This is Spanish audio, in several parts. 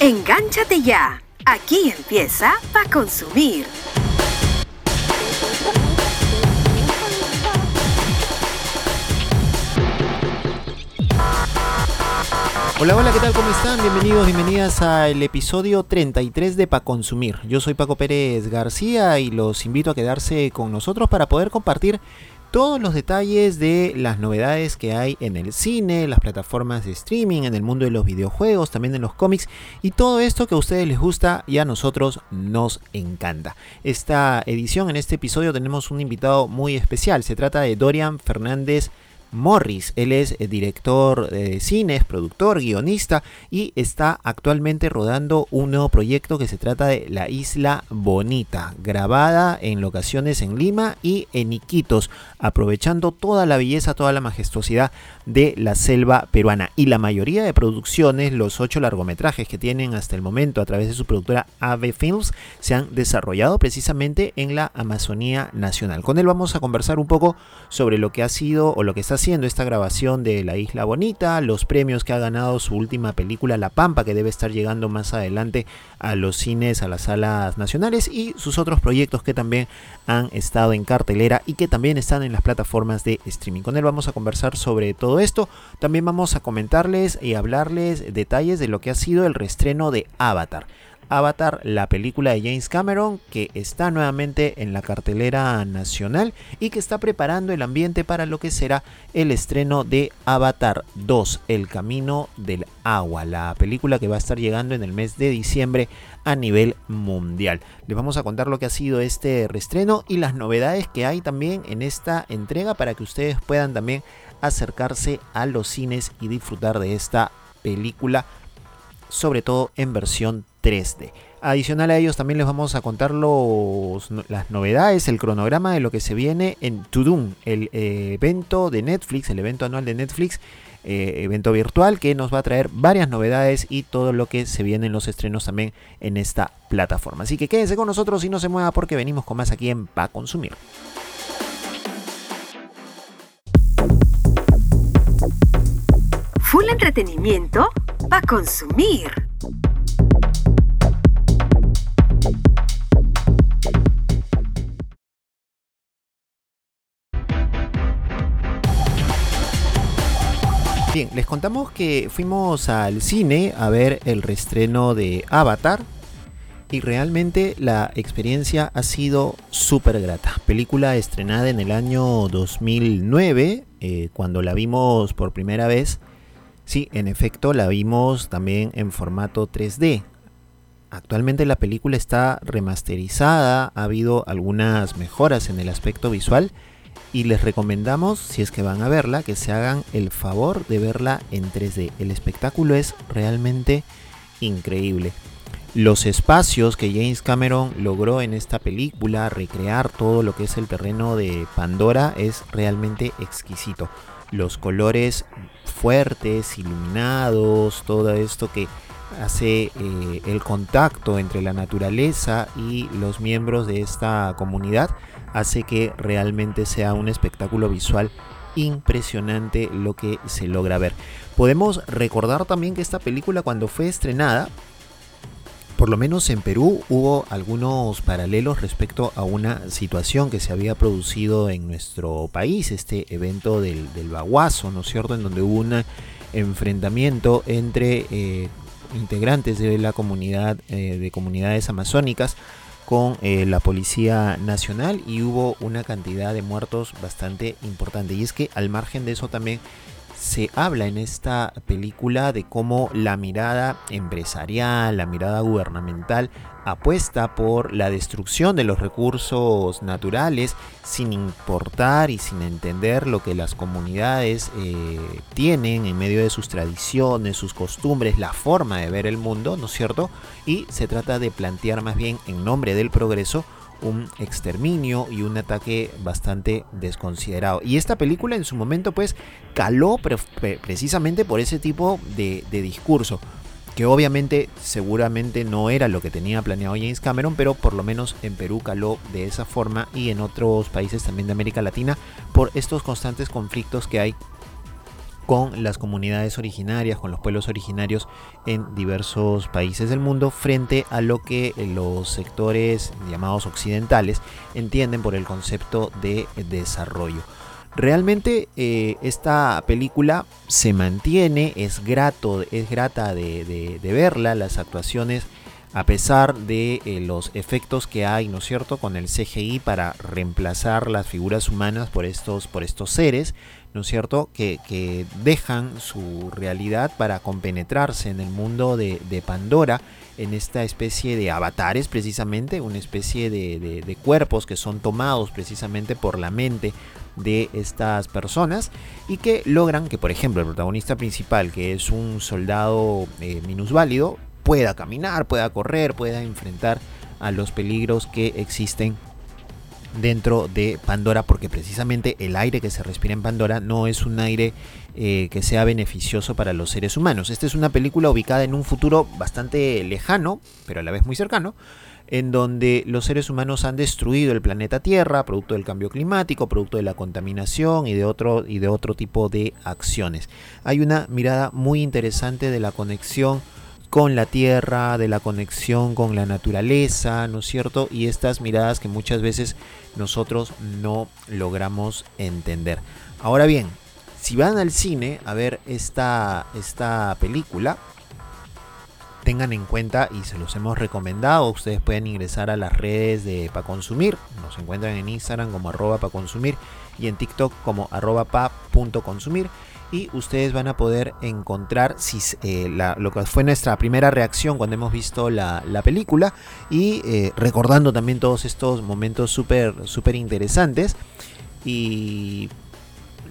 Engánchate ya. Aquí empieza Pa' Consumir. Hola, hola, ¿qué tal? ¿Cómo están? Bienvenidos, bienvenidas al episodio 33 de Pa Consumir. Yo soy Paco Pérez García y los invito a quedarse con nosotros para poder compartir todos los detalles de las novedades que hay en el cine, las plataformas de streaming, en el mundo de los videojuegos, también en los cómics y todo esto que a ustedes les gusta y a nosotros nos encanta. Esta edición, en este episodio tenemos un invitado muy especial. Se trata de Dorian Fernández Morris. Él es eh, director de cine, es productor, guionista y está actualmente rodando un nuevo proyecto que se trata de La Isla Bonita, grabada en locaciones en Lima y en Iquitos, aprovechando toda la belleza, toda la majestuosidad de la selva peruana. Y la mayoría de producciones, los ocho largometrajes que tienen hasta el momento a través de su productora Ave Films, se han desarrollado precisamente en la Amazonía Nacional. Con él vamos a conversar un poco sobre lo que ha sido o lo que está haciendo esta grabación de La Isla Bonita, los premios que ha ganado su última película La Pampa, que debe estar llegando más adelante a los cines, a las salas nacionales, y sus otros proyectos que también han estado en cartelera y que también están en las plataformas de streaming. Con él vamos a conversar sobre todo esto. También vamos a comentarles y hablarles detalles de lo que ha sido el restreno de Avatar. Avatar, la película de James Cameron, que está nuevamente en la cartelera nacional y que está preparando el ambiente para lo que será el estreno de Avatar 2, El Camino del Agua, la película que va a estar llegando en el mes de diciembre a nivel mundial. Les vamos a contar lo que ha sido este restreno y las novedades que hay también en esta entrega para que ustedes puedan también acercarse a los cines y disfrutar de esta película, sobre todo en versión 3D. Adicional a ellos también les vamos a contar los, las novedades, el cronograma de lo que se viene en Tudum, el eh, evento de Netflix, el evento anual de Netflix, eh, evento virtual que nos va a traer varias novedades y todo lo que se viene en los estrenos también en esta plataforma. Así que quédense con nosotros y no se mueva porque venimos con más aquí en Consumir. Full entretenimiento Pa consumir. Bien, les contamos que fuimos al cine a ver el restreno de Avatar y realmente la experiencia ha sido súper grata. Película estrenada en el año 2009, eh, cuando la vimos por primera vez. Sí, en efecto la vimos también en formato 3D. Actualmente la película está remasterizada, ha habido algunas mejoras en el aspecto visual y les recomendamos, si es que van a verla, que se hagan el favor de verla en 3D. El espectáculo es realmente increíble. Los espacios que James Cameron logró en esta película, recrear todo lo que es el terreno de Pandora, es realmente exquisito. Los colores fuertes, iluminados, todo esto que hace eh, el contacto entre la naturaleza y los miembros de esta comunidad hace que realmente sea un espectáculo visual impresionante lo que se logra ver. Podemos recordar también que esta película cuando fue estrenada, por lo menos en Perú hubo algunos paralelos respecto a una situación que se había producido en nuestro país, este evento del, del Baguazo, ¿no es cierto?, en donde hubo un enfrentamiento entre eh, integrantes de la comunidad, eh, de comunidades amazónicas, con eh, la Policía Nacional y hubo una cantidad de muertos bastante importante. Y es que al margen de eso también se habla en esta película de cómo la mirada empresarial, la mirada gubernamental apuesta por la destrucción de los recursos naturales sin importar y sin entender lo que las comunidades eh, tienen en medio de sus tradiciones, sus costumbres, la forma de ver el mundo, ¿no es cierto? Y se trata de plantear más bien en nombre del progreso un exterminio y un ataque bastante desconsiderado. Y esta película en su momento pues caló precisamente por ese tipo de, discurso que obviamente seguramente no era lo que tenía planeado James Cameron, pero por lo menos en Perú caló de esa forma y en otros países también de América Latina por estos constantes conflictos que hay con las comunidades originarias, con los pueblos originarios en diversos países del mundo frente a lo que los sectores llamados occidentales entienden por el concepto de desarrollo. Realmente eh, esta película se mantiene, es grato, es grata de, verla, las actuaciones a pesar de eh, los efectos que hay, ¿no es cierto?, con el CGI para reemplazar las figuras humanas por estos, por estos seres, ¿no es cierto?, que, dejan su realidad para compenetrarse en el mundo de, Pandora, en esta especie de avatares precisamente, una especie de, cuerpos que son tomados precisamente por la mente de estas personas y que logran que, por ejemplo, el protagonista principal, que es un soldado eh, minusválido, pueda caminar, pueda correr, pueda enfrentar a los peligros que existen dentro de Pandora porque precisamente el aire que se respira en Pandora no es un aire eh, que sea beneficioso para los seres humanos. Esta es una película ubicada en un futuro bastante lejano, pero a la vez muy cercano, en donde los seres humanos han destruido el planeta Tierra, producto del cambio climático, producto de la contaminación y de otro, y de otro tipo de acciones. Hay una mirada muy interesante de la conexión con la tierra, de la conexión con la naturaleza, ¿no es cierto? Y estas miradas que muchas veces nosotros no logramos entender. Ahora bien, si van al cine a ver esta, esta película, tengan en cuenta y se los hemos recomendado, ustedes pueden ingresar a las redes de Pa Consumir, nos encuentran en Instagram como arroba pa consumir y en TikTok como arroba pa.consumir y ustedes van a poder encontrar eh, lo que fue nuestra primera reacción cuando hemos visto la, película y eh, recordando también todos estos momentos súper súper interesantes. Y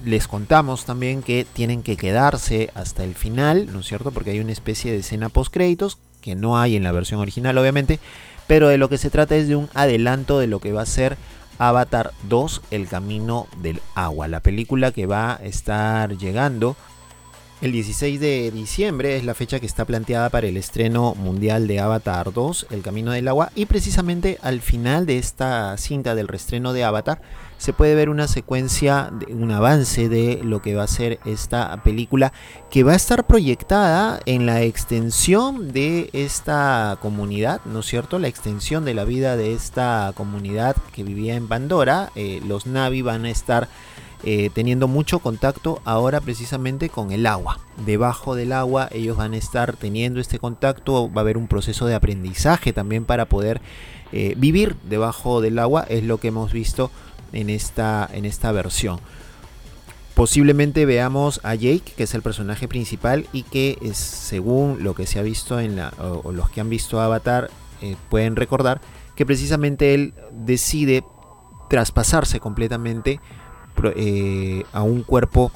les contamos también que tienen que quedarse hasta el final, ¿no es cierto? Porque hay una especie de escena post créditos que no hay en la versión original obviamente, pero de lo que se trata es de un adelanto de lo que va a ser Avatar 2, El Camino del Agua, la película que va a estar llegando el 16 de diciembre es la fecha que está planteada para el estreno mundial de Avatar 2, El Camino del Agua, y precisamente al final de esta cinta del restreno de Avatar se puede ver una secuencia, un avance de lo que va a ser esta película, que va a estar proyectada en la extensión de esta comunidad, ¿no es cierto? La extensión de la vida de esta comunidad que vivía en Pandora. Eh, los Navi van a estar eh, teniendo mucho contacto ahora precisamente con el agua. Debajo del agua ellos van a estar teniendo este contacto, va a haber un proceso de aprendizaje también para poder eh, vivir debajo del agua, es lo que hemos visto en esta, en esta versión. Posiblemente veamos a Jake, que es el personaje principal y que es, según lo que se ha visto en la, o, los que han visto Avatar eh, pueden recordar que precisamente él decide traspasarse completamente eh, a un cuerpo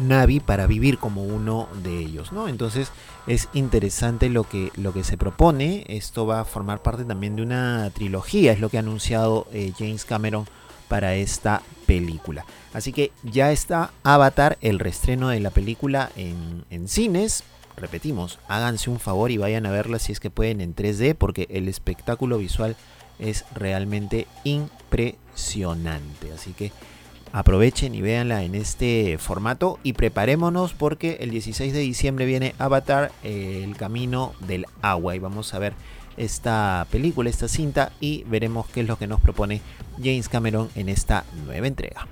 Navi para vivir como uno de ellos, ¿no? Entonces es interesante lo que, lo que se propone. Esto va a formar parte también de una trilogía, es lo que ha anunciado eh, James Cameron para esta película. Así que ya está Avatar, el restreno de la película en, cines. Repetimos, háganse un favor y vayan a verla si es que pueden en 3D, porque el espectáculo visual es realmente impresionante. Así que aprovechen y véanla en este formato y preparémonos porque el 16 de diciembre viene Avatar, el camino del agua y vamos a ver esta película, esta cinta y veremos qué es lo que nos propone James Cameron en esta nueva entrega.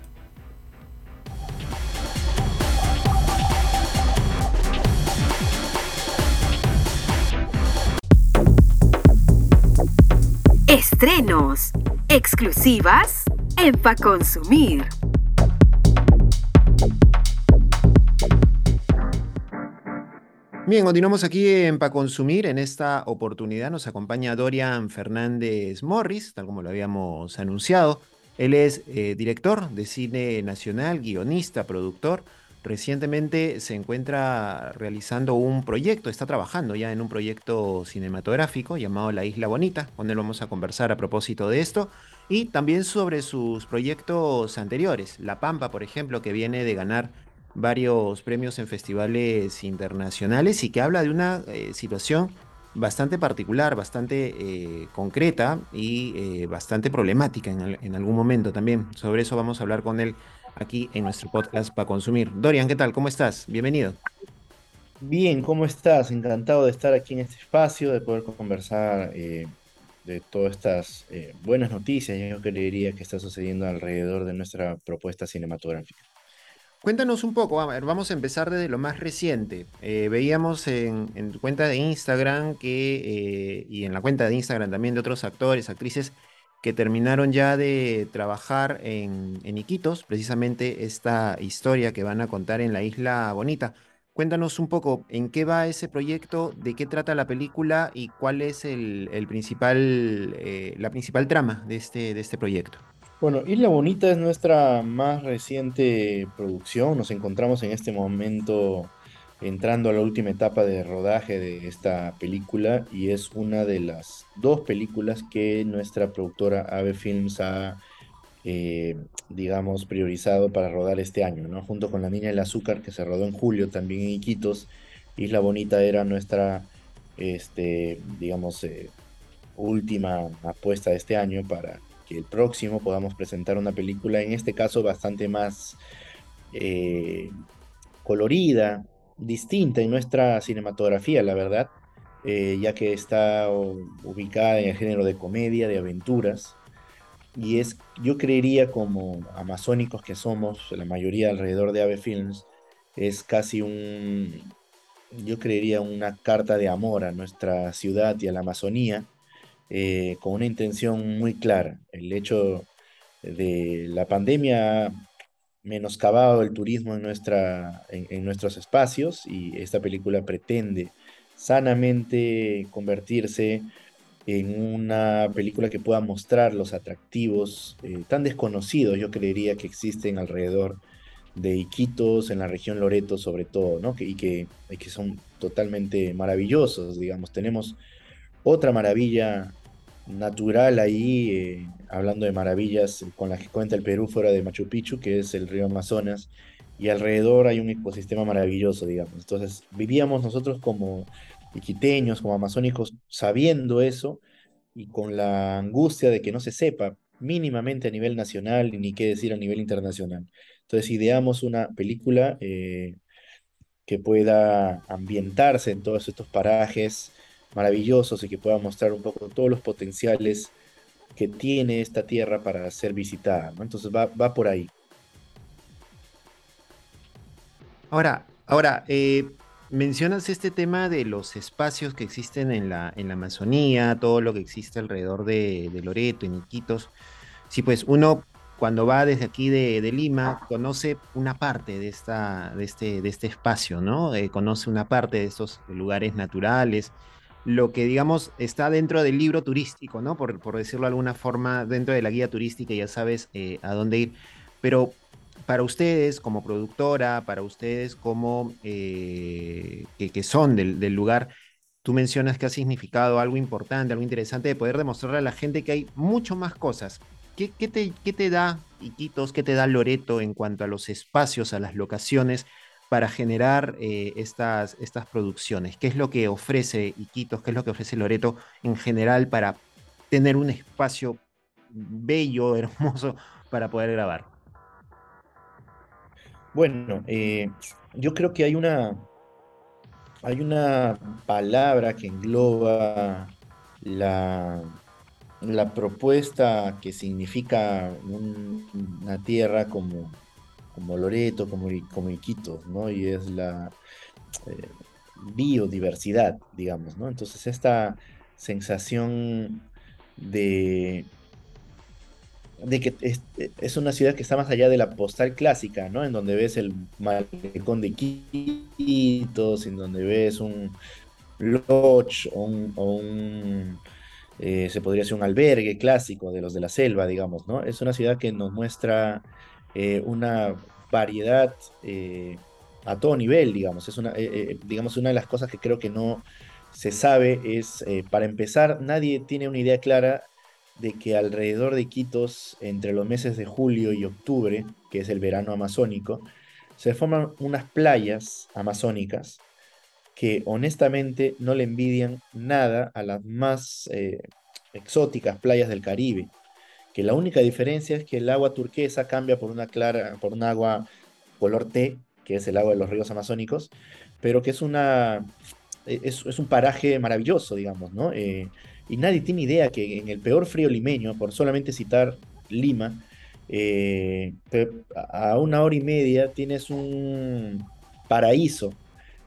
Estrenos, exclusivas en Pa Consumir. Bien, continuamos aquí en Pa Consumir. En esta oportunidad nos acompaña Dorian Fernández Morris, tal como lo habíamos anunciado. Él es eh, director de cine nacional, guionista, productor. Recientemente se encuentra realizando un proyecto, está trabajando ya en un proyecto cinematográfico llamado La Isla Bonita. Con él vamos a conversar a propósito de esto y también sobre sus proyectos anteriores. La Pampa, por ejemplo, que viene de ganar varios premios en festivales internacionales y que habla de una eh, situación bastante particular, bastante eh, concreta y eh, bastante problemática en, algún momento también. Sobre eso vamos a hablar con él aquí en nuestro podcast para consumir. Dorian, ¿qué tal? ¿Cómo estás? Bienvenido. Bien, ¿cómo estás? Encantado de estar aquí en este espacio, de poder conversar de todas estas buenas noticias, yo creería que está sucediendo alrededor de nuestra propuesta cinematográfica. Cuéntanos un poco, vamos a empezar desde lo más reciente. Eh, veíamos en, tu cuenta de Instagram que, y en la cuenta de Instagram también de otros actores, actrices, que terminaron ya de trabajar en, en Iquitos, precisamente esta historia que van a contar en la Isla Bonita. Cuéntanos un poco en qué va ese proyecto, de qué trata la película y cuál es el, principal, eh, la principal trama de este, de este proyecto. Bueno, Isla Bonita es nuestra más reciente producción. Nos encontramos en este momento entrando a la última etapa de rodaje de esta película y es una de las dos películas que nuestra productora Ave Films ha eh, digamos, priorizado para rodar este año, ¿no? Junto con La Niña del Azúcar, que se rodó en julio también en Iquitos, Isla Bonita era nuestra, este, digamos, eh, última apuesta de este año para que el próximo podamos presentar una película, en este caso bastante más eh, colorida, distinta en nuestra cinematografía, la verdad, ya que está ubicada en el género de comedia, de aventuras, y es, yo creería como amazónicos que somos, la mayoría alrededor de Ave Films, es casi un, yo creería una carta de amor a nuestra ciudad y a la Amazonía, eh, con una intención muy clara. El hecho de la pandemia menoscabado el turismo en, nuestra, en nuestros espacios y esta película pretende sanamente convertirse en una película que pueda mostrar los atractivos eh, tan desconocidos, yo creería que existen alrededor de Iquitos, en la región Loreto sobre todo, ¿no? y, que, que son totalmente maravillosos, digamos. Tenemos otra maravilla natural ahí, eh, hablando de maravillas con las que cuenta el Perú fuera de Machu Picchu, que es el río Amazonas, y alrededor hay un ecosistema maravilloso, digamos. Entonces, vivíamos nosotros como iquiteños, como amazónicos, sabiendo eso y con la angustia de que no se sepa mínimamente a nivel nacional ni qué decir a nivel internacional. Entonces ideamos una película eh, que pueda ambientarse en todos estos parajes maravillosos y que pueda mostrar un poco todos los potenciales que tiene esta tierra para ser visitada. Entonces va, va, por ahí. Ahora, ahora eh, Mencionas este tema de los espacios que existen en la, en la Amazonía, todo lo que existe alrededor de, Loreto, en Iquitos. Sí, pues uno cuando va desde aquí de, Lima conoce una parte de, esta, de, este, de este espacio, ¿no? Eh, conoce una parte de estos lugares naturales, lo que digamos está dentro del libro turístico, ¿no? Por, decirlo de alguna forma, dentro de la guía turística ya sabes eh, a dónde ir. Pero para ustedes como productora, para ustedes como eh, que, son del, lugar, tú mencionas que ha significado algo importante, algo interesante de poder demostrarle a la gente que hay mucho más cosas. ¿Qué, te, qué te da Iquitos, qué te da Loreto en cuanto a los espacios, a las locaciones para generar eh, estas, estas producciones? ¿Qué es lo que ofrece Iquitos, qué es lo que ofrece Loreto en general para tener un espacio bello, hermoso para poder grabar? Bueno, eh, yo creo que hay una, hay una palabra que engloba la, la propuesta que significa una tierra como, como Loreto, como, como Iquitos, ¿no? Y es la eh, biodiversidad, digamos, ¿no? Entonces esta sensación de de que es, una ciudad que está más allá de la postal clásica, ¿no? En donde ves el malecón de Quitos, en donde ves un lodge o un, eh, se podría decir un albergue clásico de los de la selva, digamos, ¿no? Es una ciudad que nos muestra eh, una variedad eh, a todo nivel, digamos. Es una, digamos, una de las cosas que creo que no se sabe es, para empezar, nadie tiene una idea clara de que alrededor de Quitos, entre los meses de julio y octubre, que es el verano amazónico, se forman unas playas amazónicas que honestamente no le envidian nada a las más eh, exóticas playas del Caribe. Que la única diferencia es que el agua turquesa cambia por una clara, por un agua color té, que es el agua de los ríos amazónicos, pero que es una e, es, un paraje maravilloso, digamos, ¿no? Eh, y nadie tiene idea que en el peor frío limeño, por solamente citar Lima, eh, a una hora y media tienes un paraíso,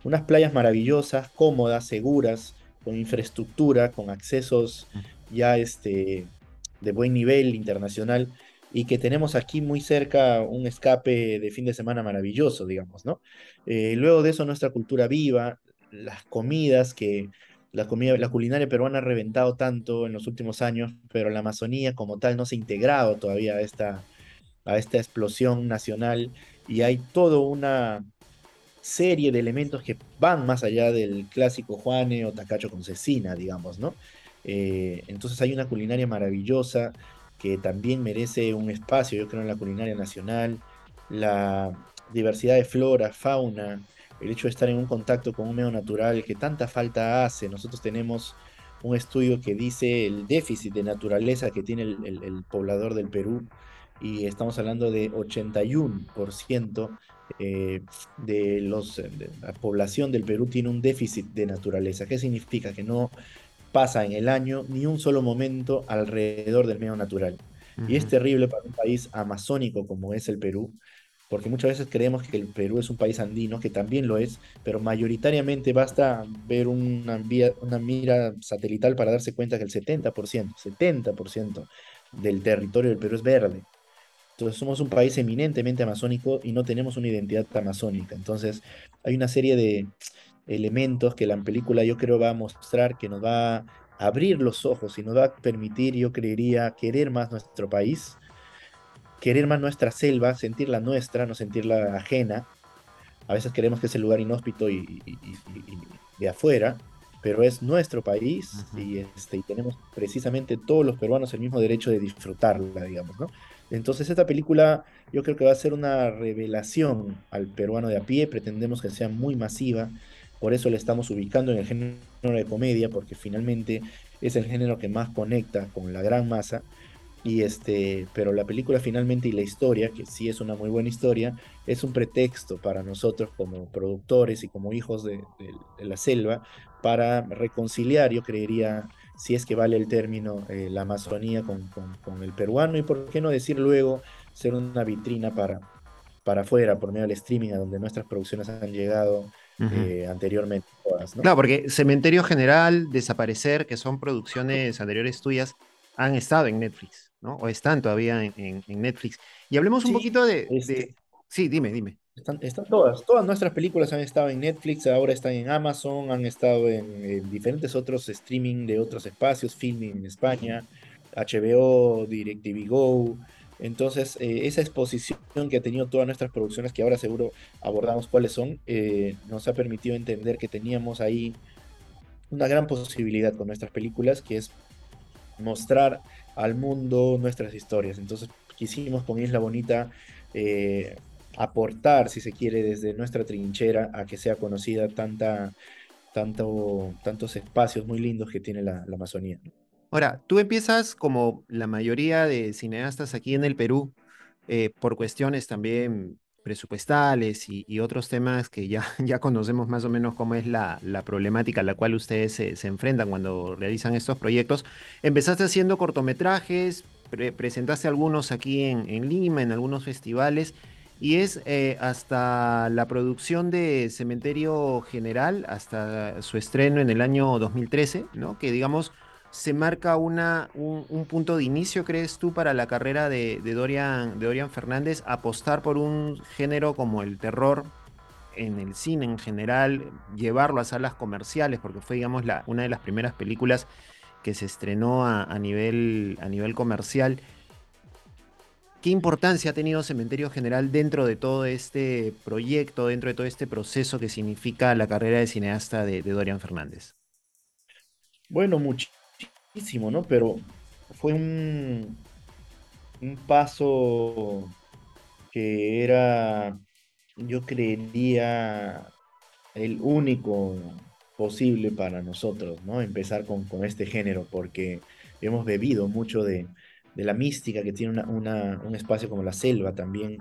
unas playas maravillosas, cómodas, seguras, con infraestructura, con accesos ya este, de buen nivel internacional y que tenemos aquí muy cerca un escape de fin de semana maravilloso, digamos, ¿no? Eh, luego de eso nuestra cultura viva, las comidas que la culinaria peruana ha reventado tanto en los últimos años, pero la Amazonía como tal no se ha integrado todavía a esta, a esta explosión nacional y hay toda una serie de elementos que van más allá del clásico Juane o Tacacho con cecina, digamos, ¿no? Eh, entonces hay una culinaria maravillosa que también merece un espacio, yo creo, en la culinaria nacional, la diversidad de flora, fauna, el hecho de estar en un contacto con un medio natural que tanta falta hace. Nosotros tenemos un estudio que dice el déficit de naturaleza que tiene el, poblador del Perú y estamos hablando de 81% eh, de, los, de la población del Perú tiene un déficit de naturaleza. ¿Qué significa? Que no pasa en el año ni un solo momento alrededor del medio natural. Y es terrible para un país amazónico como es el Perú, porque muchas veces creemos que el Perú es un país andino, que también lo es, pero mayoritariamente basta ver una, una mira satelital para darse cuenta que el 70%, 70% del territorio del Perú es verde. Entonces somos un país eminentemente amazónico y no tenemos una identidad amazónica. Entonces hay una serie de elementos que la película yo creo va a mostrar, que nos va a abrir los ojos y nos va a permitir, yo creería, querer más nuestro país querer más nuestra selva, sentir la nuestra, no sentir la ajena. A veces queremos que es el lugar inhóspito y, de afuera, pero es nuestro país y, este, y tenemos precisamente todos los peruanos el mismo derecho de disfrutarla, digamos, ¿no? Entonces esta película yo creo que va a ser una revelación al peruano de a pie, pretendemos que sea muy masiva, por eso le estamos ubicando en el género de comedia, porque finalmente es el género que más conecta con la gran masa. Y este, pero la película finalmente y la historia, que sí es una muy buena historia, es un pretexto para nosotros como productores y como hijos de, la selva para reconciliar, yo creería, si es que vale el término, eh, la Amazonía con, con, el peruano y por qué no decir luego ser una vitrina para, para afuera por medio del streaming a donde nuestras producciones han llegado eh, anteriormente. Claro, porque Cementerio General, Desaparecer, que son producciones anteriores tuyas, han estado en Netflix. ¿no? O están todavía en, Netflix. Y hablemos un poquito de, este Sí, dime, dime. Están, están, todas, todas nuestras películas han estado en Netflix, ahora están en Amazon, han estado en, diferentes otros streaming de otros espacios, Filming en España, HBO, DirecTV Go. Entonces, eh, esa exposición que ha tenido todas nuestras producciones, que ahora seguro abordamos cuáles son, eh, nos ha permitido entender que teníamos ahí una gran posibilidad con nuestras películas, que es mostrar al mundo nuestras historias. Entonces quisimos con Isla Bonita eh, aportar, si se quiere, desde nuestra trinchera a que sea conocida tanta, tanto, tantos espacios muy lindos que tiene la, Amazonía. Ahora, tú empiezas como la mayoría de cineastas aquí en el Perú, eh, por cuestiones también presupuestales y, otros temas que ya, ya conocemos más o menos cómo es la, problemática a la cual ustedes se, enfrentan cuando realizan estos proyectos. Empezaste haciendo cortometrajes, presentaste algunos aquí en, Lima, en algunos festivales, y es eh, hasta la producción de Cementerio General, hasta su estreno en el año 2013, ¿no? que digamos se marca una, un, punto de inicio, crees tú, para la carrera de, Dorian, de Dorian Fernández, apostar por un género como el terror en el cine en general, llevarlo a salas comerciales, porque fue, digamos, la, una de las primeras películas que se estrenó a, nivel, a nivel comercial. ¿Qué importancia ha tenido Cementerio General dentro de todo este proyecto, dentro de todo este proceso que significa la carrera de cineasta de, de Dorian Fernández? Bueno, mucho ¿no? Pero fue un, un paso que era, yo creería, el único posible para nosotros, ¿no? Empezar con, con este género, porque hemos bebido mucho de, de la mística que tiene una, un espacio como la selva también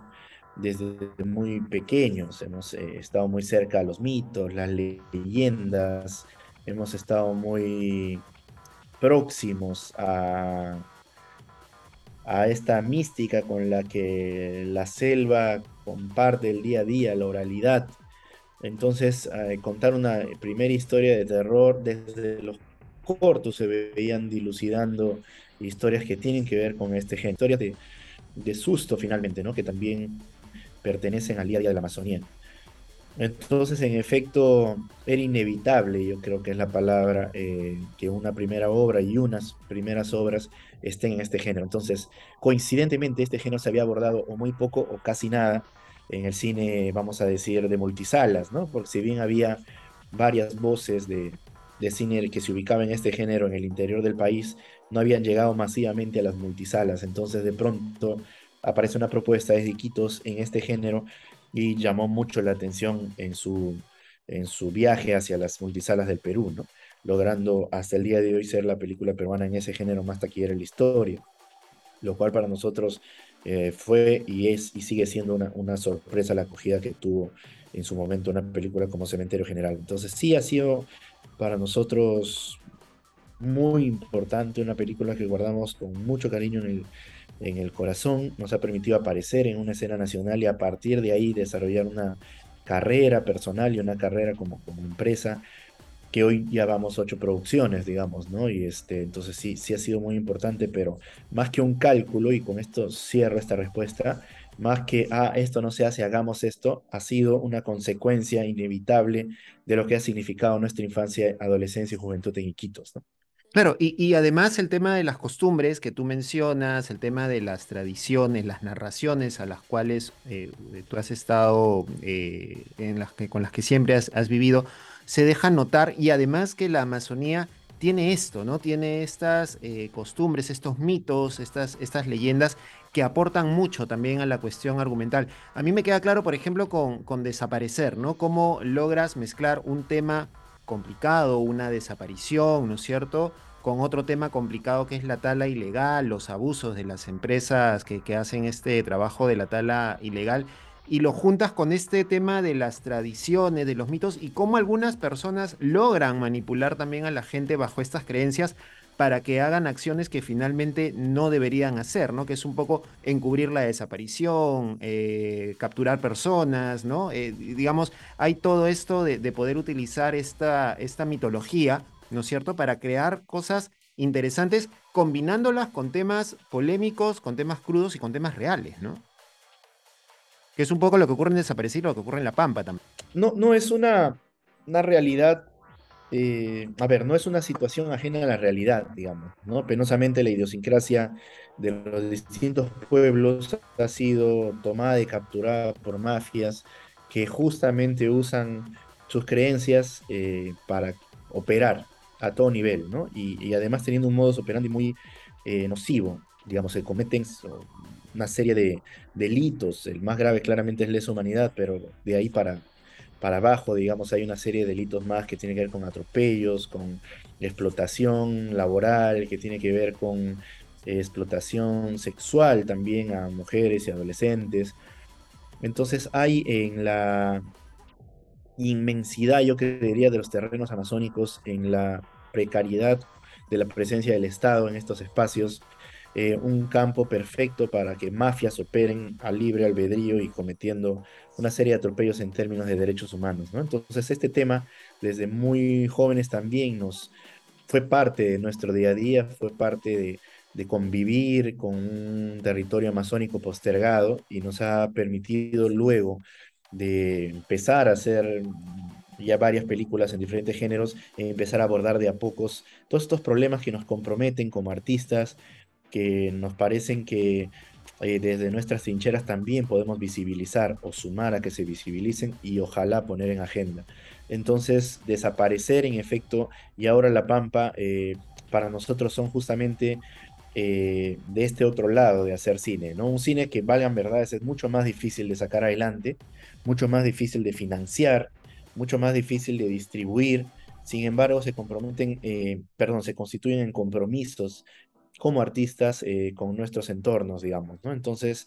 desde muy pequeños. Hemos eh, estado muy cerca a los mitos, las leyendas, hemos estado muy próximos a, a esta mística con la que la selva comparte el día a día, la oralidad. Entonces, eh, contar una primera historia de terror desde los cortos se veían dilucidando historias que tienen que ver con este género, historias de, de susto finalmente, ¿no? que también pertenecen al día a día de la Amazonía. Entonces, en efecto, era inevitable, yo creo que es la palabra, eh, que una primera obra y unas primeras obras estén en este género. Entonces, coincidentemente, este género se había abordado o muy poco o casi nada en el cine, vamos a decir, de multisalas, ¿no? Porque si bien había varias voces de, de cine que se ubicaba en este género en el interior del país, no habían llegado masivamente a las multisalas. Entonces, de pronto aparece una propuesta de Iquitos en este género y llamó mucho la atención en su, en su viaje hacia las multisalas del Perú, ¿no? logrando hasta el día de hoy ser la película peruana en ese género más taquillera en la historia, lo cual para nosotros eh, fue y es y sigue siendo una, una sorpresa la acogida que tuvo en su momento una película como Cementerio General. Entonces sí ha sido para nosotros muy importante, una película que guardamos con mucho cariño en el, en el corazón, nos ha permitido aparecer en una escena nacional y a partir de ahí desarrollar una carrera personal y una carrera como, como empresa que hoy ya vamos ocho producciones, digamos, ¿no? Y este, entonces sí, sí ha sido muy importante, pero más que un cálculo, y con esto cierro esta respuesta, más que, ah, esto no se hace, hagamos esto, ha sido una consecuencia inevitable de lo que ha significado nuestra infancia, adolescencia y juventud en Iquitos, ¿no? Claro, y, además el tema de las costumbres que tú mencionas, el tema de las tradiciones, las narraciones a las cuales eh, tú has estado, eh, en las que, con las que siempre has, vivido, se dejan notar y además que la Amazonía tiene esto, ¿no? Tiene estas eh, costumbres, estos mitos, estas, estas leyendas que aportan mucho también a la cuestión argumental. A mí me queda claro, por ejemplo, con, con Desaparecer, ¿no? Cómo logras mezclar un tema complicado, una desaparición, ¿no es cierto? Con otro tema complicado que es la tala ilegal, los abusos de las empresas que, hacen este trabajo de la tala ilegal y lo juntas con este tema de las tradiciones, de los mitos y cómo algunas personas logran manipular también a la gente bajo estas creencias para que hagan acciones que finalmente no deberían hacer, ¿no? Que es un poco encubrir la desaparición, eh, capturar personas, ¿no? Eh, digamos, hay todo esto de, poder utilizar esta, esta mitología, ¿no es cierto?, para crear cosas interesantes, combinándolas con temas polémicos, con temas crudos y con temas reales, ¿no? Que es un poco lo que ocurre en Desaparecer, lo que ocurre en La Pampa también. No, no es una, una realidad eh, a ver, no es una situación ajena a la realidad, digamos, ¿no? Penosamente la idiosincrasia de los distintos pueblos ha sido tomada y capturada por mafias que justamente usan sus creencias eh, para operar a todo nivel, ¿no? Y, además teniendo un modus operandi muy eh, nocivo, digamos, se cometen una serie de delitos, el más grave claramente es lesa humanidad, pero de ahí para para abajo, digamos, hay una serie de delitos más que tienen que ver con atropellos, con explotación laboral, que tiene que ver con explotación sexual también a mujeres y adolescentes. Entonces hay en la inmensidad, yo creería, de los terrenos amazónicos, en la precariedad de la presencia del Estado en estos espacios, eh, un campo perfecto para que mafias operen a libre albedrío y cometiendo una serie de atropellos en términos de derechos humanos. Entonces este tema desde muy jóvenes también nos fue parte de nuestro día a día, fue parte de, de convivir con un territorio amazónico postergado y nos ha permitido luego de empezar a hacer ya varias películas en diferentes géneros, empezar a abordar de a pocos todos estos problemas que nos comprometen como artistas, que nos parecen que eh, desde nuestras trincheras también podemos visibilizar o sumar a que se visibilicen y ojalá poner en agenda. Entonces, desaparecer en efecto y ahora La Pampa eh, para nosotros son justamente eh, de este otro lado de hacer cine, ¿no? Un cine que valgan verdades es mucho más difícil de sacar adelante, mucho más difícil de financiar, mucho más difícil de distribuir. Sin embargo, se comprometen, perdón, se constituyen en compromisos como artistas eh, con nuestros entornos, digamos, ¿no? Entonces,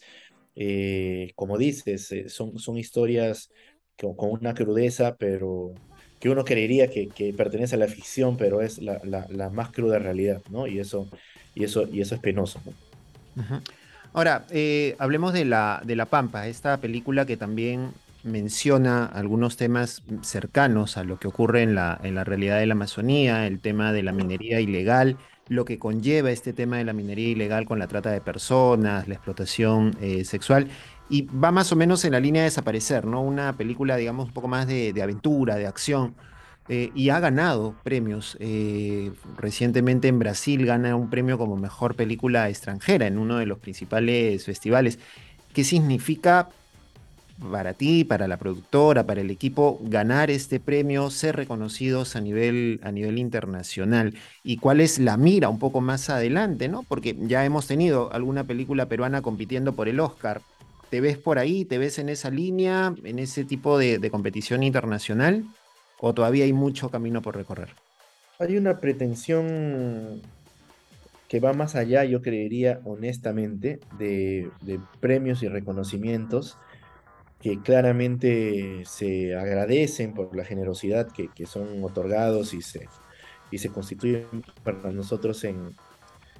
eh, como dices, eh, son, son historias con, una crudeza, pero que uno creería que, que pertenece a la ficción, pero es la, la, más cruda realidad, ¿no? Y eso, y eso, y eso es penoso, ¿no? Ahora, hablemos de la, de la Pampa, esta película que también menciona algunos temas cercanos a lo que ocurre en la, en la realidad de la Amazonía, el tema de la minería ilegal, lo que conlleva este tema de la minería ilegal con la trata de personas, la explotación eh, sexual, y va más o menos en la línea de desaparecer, ¿no? Una película, digamos, un poco más de, aventura, de acción, eh, y ha ganado premios. Eh, recientemente en Brasil gana un premio como mejor película extranjera en uno de los principales festivales. ¿Qué significa para ti, para la productora, para el equipo, ganar este premio, ser reconocidos a nivel, a nivel internacional? ¿Y cuál es la mira un poco más adelante? ¿no? Porque ya hemos tenido alguna película peruana compitiendo por el Oscar. ¿Te ves por ahí? ¿Te ves en esa línea, en ese tipo de, competición internacional? ¿O todavía hay mucho camino por recorrer? Hay una pretensión que va más allá, yo creería honestamente, de premios y reconocimientos que claramente se agradecen por la generosidad que, son otorgados y se, y se constituyen para nosotros en,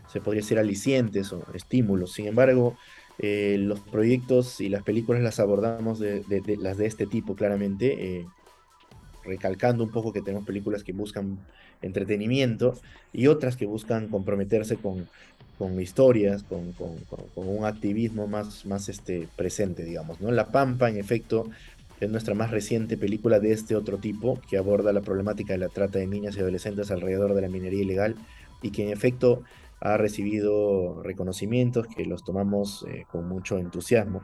se podría decir, alicientes o estímulos. Sin embargo, eh, los proyectos y las películas las abordamos de las de este tipo claramente, eh, recalcando un poco que tenemos películas que buscan entretenimiento y otras que buscan comprometerse con, con historias, con, un activismo más, más este, presente, digamos. ¿no? La Pampa, en efecto, es nuestra más reciente película de este otro tipo, que aborda la problemática de la trata de niñas y adolescentes alrededor de la minería ilegal y que en efecto ha recibido reconocimientos que los tomamos eh, con mucho entusiasmo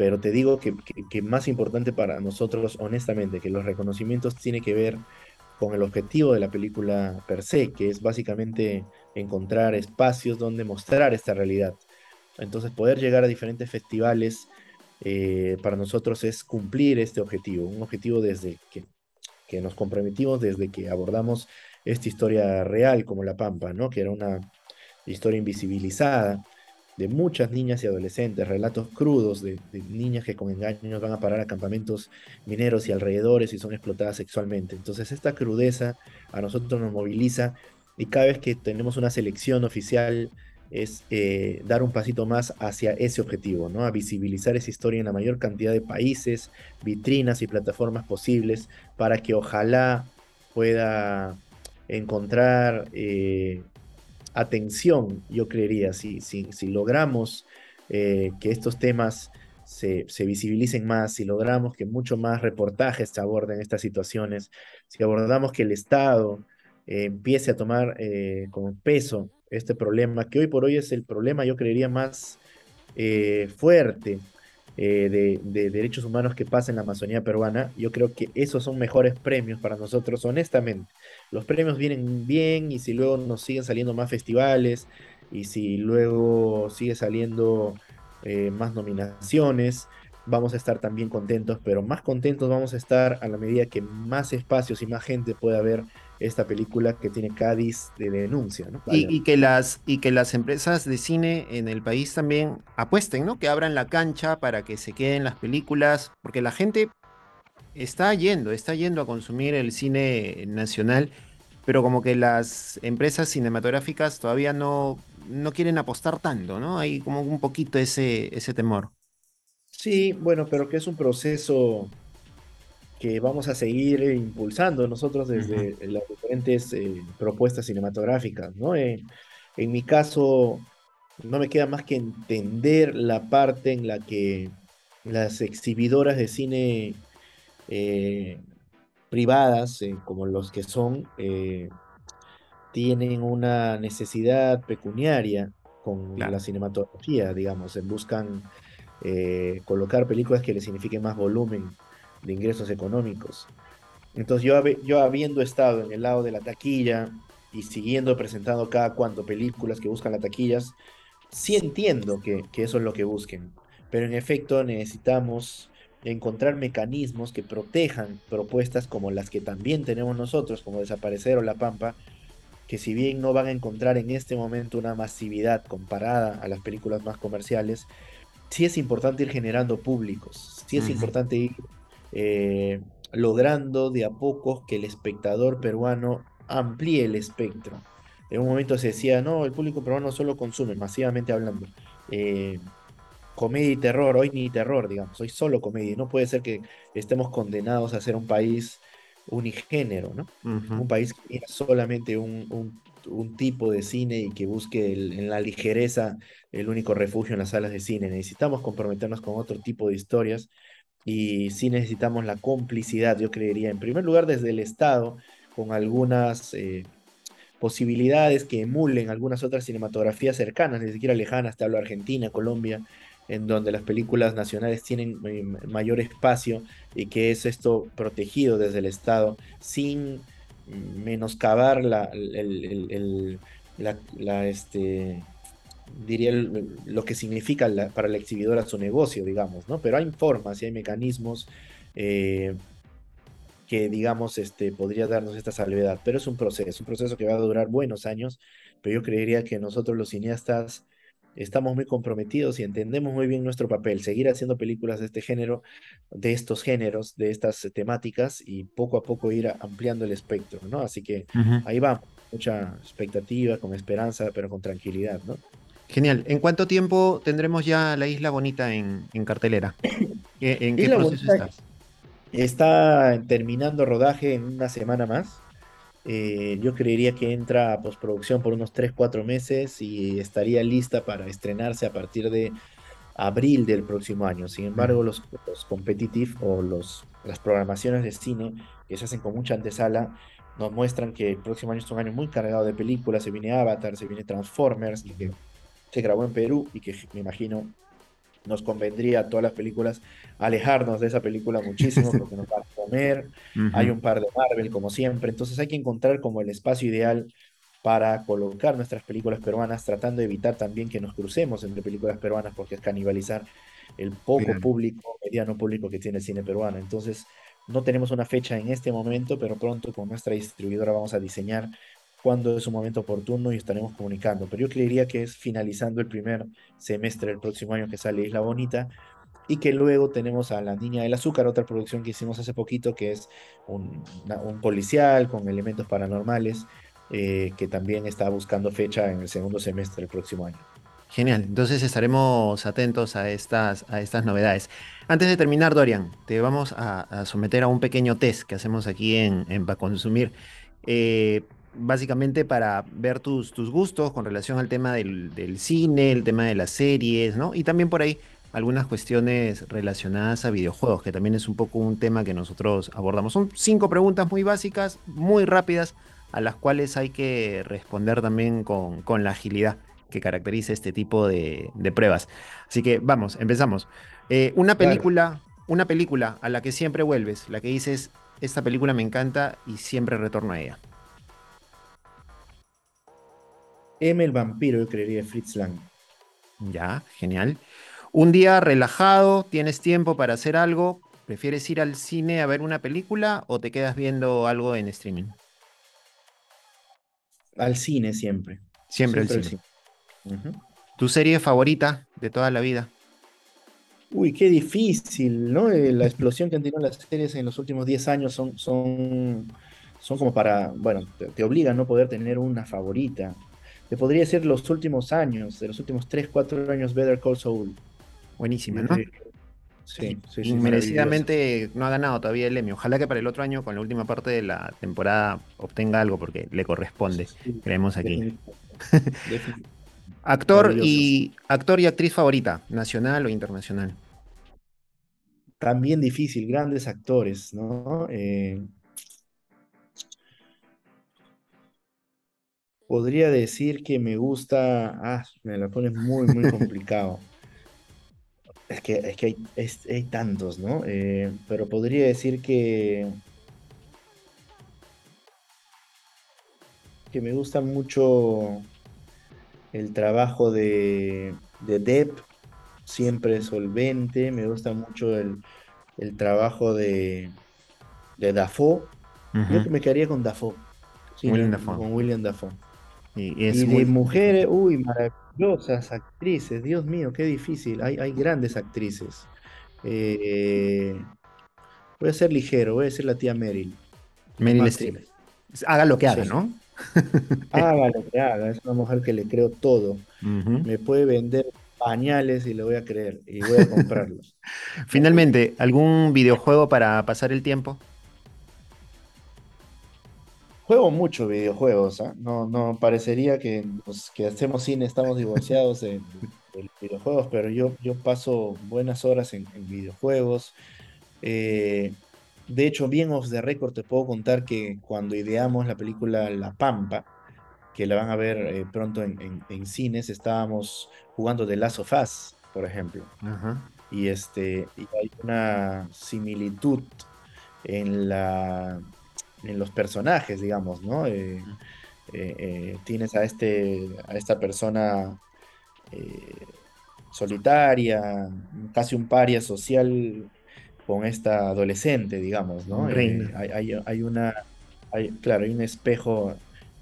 pero te digo que, que, que, más importante para nosotros, honestamente, que los reconocimientos tiene que ver con el objetivo de la película per se, que es básicamente encontrar espacios donde mostrar esta realidad. Entonces, poder llegar a diferentes festivales eh, para nosotros es cumplir este objetivo, un objetivo desde que, que nos comprometimos, desde que abordamos esta historia real como La Pampa, ¿no? que era una historia invisibilizada de muchas niñas y adolescentes, relatos crudos de, de, niñas que con engaños van a parar a campamentos mineros y alrededores y son explotadas sexualmente. Entonces esta crudeza a nosotros nos moviliza y cada vez que tenemos una selección oficial es eh, dar un pasito más hacia ese objetivo, ¿no? A visibilizar esa historia en la mayor cantidad de países, vitrinas y plataformas posibles para que ojalá pueda encontrar eh, atención, yo creería, si, si, si logramos eh, que estos temas se, se, visibilicen más, si logramos que mucho más reportajes se aborden estas situaciones, si abordamos que el Estado eh, empiece a tomar eh, con peso este problema, que hoy por hoy es el problema, yo creería, más eh, fuerte de, de, derechos humanos que pasa en la Amazonía peruana, yo creo que esos son mejores premios para nosotros, honestamente. Los premios vienen bien y si luego nos siguen saliendo más festivales y si luego sigue saliendo más nominaciones, vamos a estar también contentos, pero más contentos vamos a estar a la medida que más espacios y más gente pueda ver esta película que tiene Cádiz de denuncia. ¿no? Y, y, que las, y que las empresas de cine en el país también apuesten, ¿no? que abran la cancha para que se queden las películas, porque la gente está yendo, está yendo a consumir el cine nacional, pero como que las empresas cinematográficas todavía no, no quieren apostar tanto, ¿no? Hay como un poquito ese, ese temor. Sí, bueno, pero que es un proceso que vamos a seguir impulsando nosotros desde uh -huh. las diferentes eh, propuestas cinematográficas, ¿no? Eh, en mi caso, no me queda más que entender la parte en la que las exhibidoras de cine eh, privadas, eh, como los que son, eh, tienen una necesidad pecuniaria con claro. la cinematografía, digamos, buscan eh, colocar películas que les signifiquen más volumen de ingresos económicos. Entonces yo, yo habiendo estado en el lado de la taquilla y siguiendo presentando cada cuanto películas que buscan las taquillas, sí entiendo que, que eso es lo que busquen, pero en efecto necesitamos encontrar mecanismos que protejan propuestas como las que también tenemos nosotros, como Desaparecer o La Pampa, que si bien no van a encontrar en este momento una masividad comparada a las películas más comerciales, sí es importante ir generando públicos, sí es importante ir eh, logrando de a poco que el espectador peruano amplíe el espectro. En un momento se decía, no, el público peruano solo consume, masivamente hablando, eh, comedia y terror, hoy ni terror, digamos, hoy solo comedia. No puede ser que estemos condenados a ser un país unigénero, ¿no? Un país que tiene solamente un, tipo de cine y que busque en la ligereza el único refugio en las salas de cine. Necesitamos comprometernos con otro tipo de historias y sí necesitamos la complicidad, yo creería, en primer lugar desde el Estado, con algunas eh, posibilidades que emulen algunas otras cinematografías cercanas, ni siquiera lejanas, te hablo Argentina, Colombia, en donde las películas nacionales tienen eh, mayor espacio y que es esto protegido desde el Estado sin menoscabar la, este, diría lo que significa para la exhibidora su negocio, digamos, ¿no? Pero hay formas y hay mecanismos eh, que, digamos, este, podría darnos esta salvedad, pero es un proceso, un proceso que va a durar buenos años, pero yo creería que nosotros los cineastas estamos muy comprometidos y entendemos muy bien nuestro papel, seguir haciendo películas de este género, de estos géneros, de estas temáticas y poco a poco ir ampliando el espectro, ¿no? Así que ahí va, mucha expectativa, con esperanza, pero con tranquilidad, ¿no? Genial. ¿En cuánto tiempo tendremos ya la Isla Bonita en, cartelera? ¿En qué proceso está? Está terminando rodaje en una semana más. Eh, yo creería que entra a postproducción por unos 3-4 meses y estaría lista para estrenarse a partir de abril del próximo año. Sin embargo, los, los competitive o los, las programaciones de cine que se hacen con mucha antesala nos muestran que el próximo año es un año muy cargado de películas. Se viene Avatar, se viene Transformers, y que se grabó en Perú y que me imagino nos convendría a todas las películas alejarnos de esa película muchísimo porque nos va a comer. Hay un par de Marvel como siempre, entonces hay que encontrar como el espacio ideal para colocar nuestras películas peruanas, tratando de evitar también que nos crucemos entre películas peruanas porque es canibalizar el poco público, mediano público que tiene el cine peruano. Entonces, no tenemos una fecha en este momento, pero pronto con nuestra distribuidora vamos a diseñar cuándo es un momento oportuno y estaremos comunicando. Pero yo creería que es finalizando el primer semestre del próximo año que sale Isla Bonita y que luego tenemos a La Niña del Azúcar, otra producción que hicimos hace poquito, que es un, policial con elementos paranormales, eh, que también está buscando fecha en el segundo semestre del próximo año. Genial, entonces estaremos atentos a estas, a estas novedades. Antes de terminar, Dorian, te vamos a, someter a un pequeño test que hacemos aquí en, Para Consumir. Eh, básicamente para ver tus, tus gustos con relación al tema del, cine, el tema de las series, ¿no? Y también por ahí algunas cuestiones relacionadas a videojuegos, que también es un poco un tema que nosotros abordamos. Son cinco preguntas muy básicas, muy rápidas, a las cuales hay que responder también con, la agilidad que caracteriza este tipo de, pruebas. Así que vamos, empezamos. Eh, una película, una película a la que siempre vuelves, la que dices, esta película me encanta y siempre retorno a ella. M el vampiro, yo creería, Fritz Lang. Ya, genial. Un día relajado, tienes tiempo para hacer algo, ¿prefieres ir al cine a ver una película o te quedas viendo algo en streaming? Al cine siempre. Siempre, al cine. ¿Tu serie favorita de toda la vida? Uy, qué difícil, ¿no? Eh, la explosión que han tenido las series en los últimos 10 años son, son, son como para, bueno, te, te obligan a no poder tener una favorita te podría decir los últimos años, de los últimos 3, 4 años, Better Call Saul. Buenísima, ¿no? Sí, sí, sí. Merecidamente no ha ganado todavía el Emmy. Ojalá que para el otro año, con la última parte de la temporada, obtenga algo porque le corresponde. Creemos aquí. actor, y, actor y actriz favorita, nacional o internacional. También difícil, grandes actores, ¿no? Eh, podría decir que me gusta. Ah, me la pones muy, muy complicado. es que, es que hay, hay tantos, ¿no? Eh, pero podría decir que. que me gusta mucho el trabajo de, de Depp, siempre solvente. Me gusta mucho el, trabajo de, de Dafoe. Creo que me quedaría con Dafoe. William Dafoe. Con William Dafoe. Y, de mujeres, uy, maravillosas actrices, Dios mío, qué difícil. Hay, hay grandes actrices. Eh, voy a ser ligero, voy a ser la tía Meryl. Meryl Streep. Haga lo que haga, ¿no? haga lo que haga, es una mujer que le creo todo. Me puede vender pañales y le voy a creer y voy a comprarlos. Finalmente, ¿algún videojuego para pasar el tiempo? Juego mucho videojuegos, ¿ah? no, no parecería que los que hacemos cine estamos divorciados de, videojuegos, pero yo, yo paso buenas horas en, videojuegos. Eh, de hecho, bien off the record te puedo contar que cuando ideamos la película La Pampa, que la van a ver eh, pronto en, cines, estábamos jugando The Last of Us, por ejemplo. Y, este, y hay una similitud en la en los personajes, digamos, ¿no? Eh, eh, eh, tienes a, este, a esta persona solitaria, casi un paria social con esta adolescente, digamos, ¿no? Hay, una, claro, hay un espejo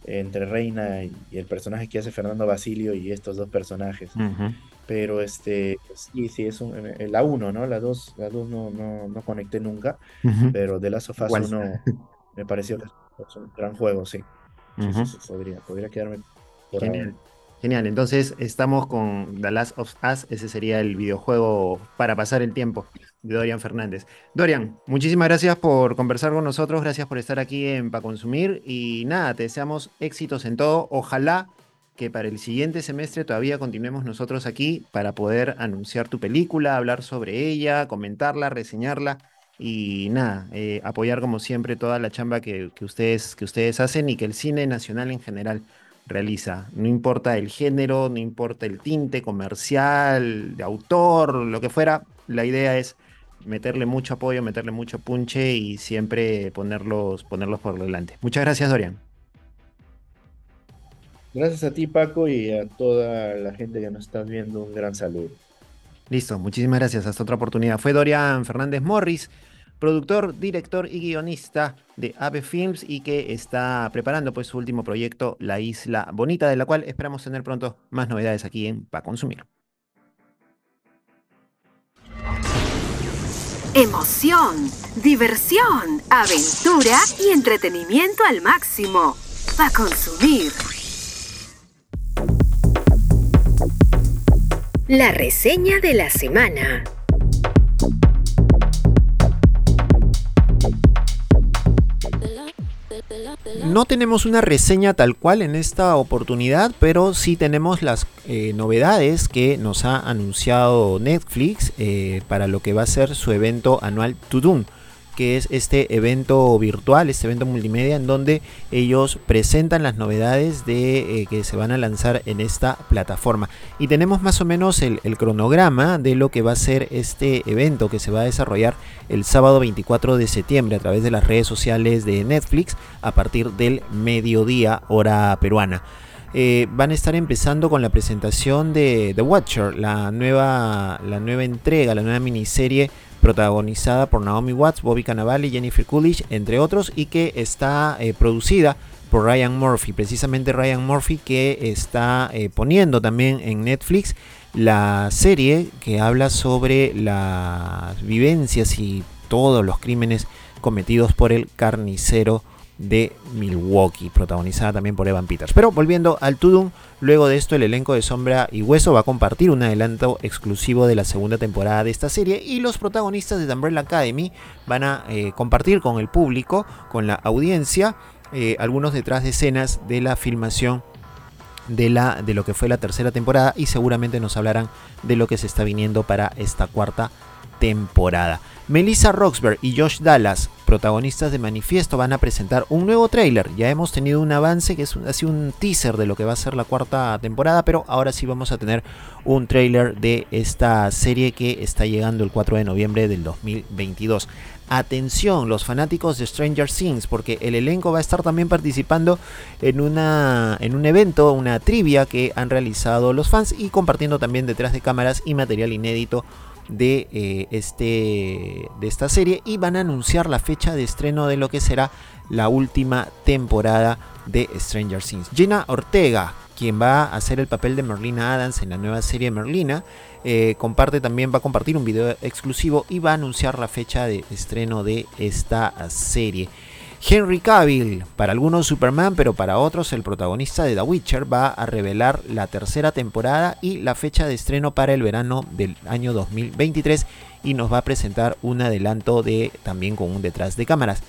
entre Reina y, el personaje que hace Fernando Basilio y estos dos personajes. Pero este, sí, sí, es la uno, ¿no? La dos, la dos no, no, conecté nunca, pero de la sofás uno me pareció que es un gran juego, sí. podría, quedarme Genial. Genial, entonces estamos con The Last of Us, ese sería el videojuego para pasar el tiempo de Dorian Fernández. Dorian, muchísimas gracias por conversar con nosotros, gracias por estar aquí en Pa Consumir y nada, te deseamos éxitos en todo. Ojalá que para el siguiente semestre todavía continuemos nosotros aquí para poder anunciar tu película, hablar sobre ella, comentarla, reseñarla y nada, eh, apoyar como siempre toda la chamba que, ustedes, que ustedes hacen y que el cine nacional en general realiza. No importa el género, no importa el tinte comercial, de autor, lo que fuera, la idea es meterle mucho apoyo, meterle mucho punche y siempre ponerlos, ponerlos por delante. Muchas gracias, Dorian. Gracias a ti, Paco, y a toda la gente que nos está viendo. Un gran saludo. Listo, muchísimas gracias. Hasta otra oportunidad. Fue Dorian Fernández Morris productor, director y guionista de Ave Films y que está preparando pues su último proyecto, La Isla Bonita, de la cual esperamos tener pronto más novedades aquí en Pa Consumir. Emoción, diversión, aventura y entretenimiento al máximo. Pa Consumir. La reseña de la semana. No tenemos una reseña tal cual en esta oportunidad, pero sí tenemos las eh, novedades que nos ha anunciado Netflix eh, para lo que va a ser su evento anual Tudum que es este evento virtual, este evento multimedia en donde ellos presentan las novedades de eh, que se van a lanzar en esta plataforma. Y tenemos más o menos el, cronograma de lo que va a ser este evento que se va a desarrollar el sábado 24 de septiembre a través de las redes sociales de Netflix a partir del mediodía hora peruana. Eh, van a estar empezando con la presentación de The Watcher, la nueva, la nueva entrega, la nueva miniserie protagonizada por Naomi Watts, Bobby Cannavale, Jennifer Coolidge, entre otros, y que está eh, producida por Ryan Murphy, precisamente Ryan Murphy que está eh, poniendo también en Netflix la serie que habla sobre las vivencias y todos los crímenes cometidos por el carnicero de Milwaukee, protagonizada también por Evan Peters. Pero volviendo al Tudum, luego de esto el elenco de Sombra y Hueso va a compartir un adelanto exclusivo de la segunda temporada de esta serie y los protagonistas de The Academy van a eh, compartir con el público, con la audiencia, eh, algunos detrás de escenas de la filmación de, la, de lo que fue la tercera temporada y seguramente nos hablarán de lo que se está viniendo para esta cuarta temporada. Melissa Roxburgh y Josh Dallas, protagonistas de Manifiesto, van a presentar un nuevo tráiler. Ya hemos tenido un avance que es así un teaser de lo que va a ser la cuarta temporada, pero ahora sí vamos a tener un tráiler de esta serie que está llegando el 4 de noviembre del 2022. Atención, los fanáticos de Stranger Things, porque el elenco va a estar también participando en, una, en un evento, una trivia que han realizado los fans y compartiendo también detrás de cámaras y material inédito de, eh, este, de esta serie y van a anunciar la fecha de estreno de lo que será la última temporada de Stranger Things. Gina Ortega, quien va a hacer el papel de Merlina Adams en la nueva serie Merlina, eh, comparte también, va a compartir un video exclusivo y va a anunciar la fecha de estreno de esta serie. Henry Cavill, para algunos Superman, pero para otros el protagonista de The Witcher, va a revelar la tercera temporada y la fecha de estreno para el verano del año 2023 y nos va a presentar un adelanto de también con un detrás de cámaras.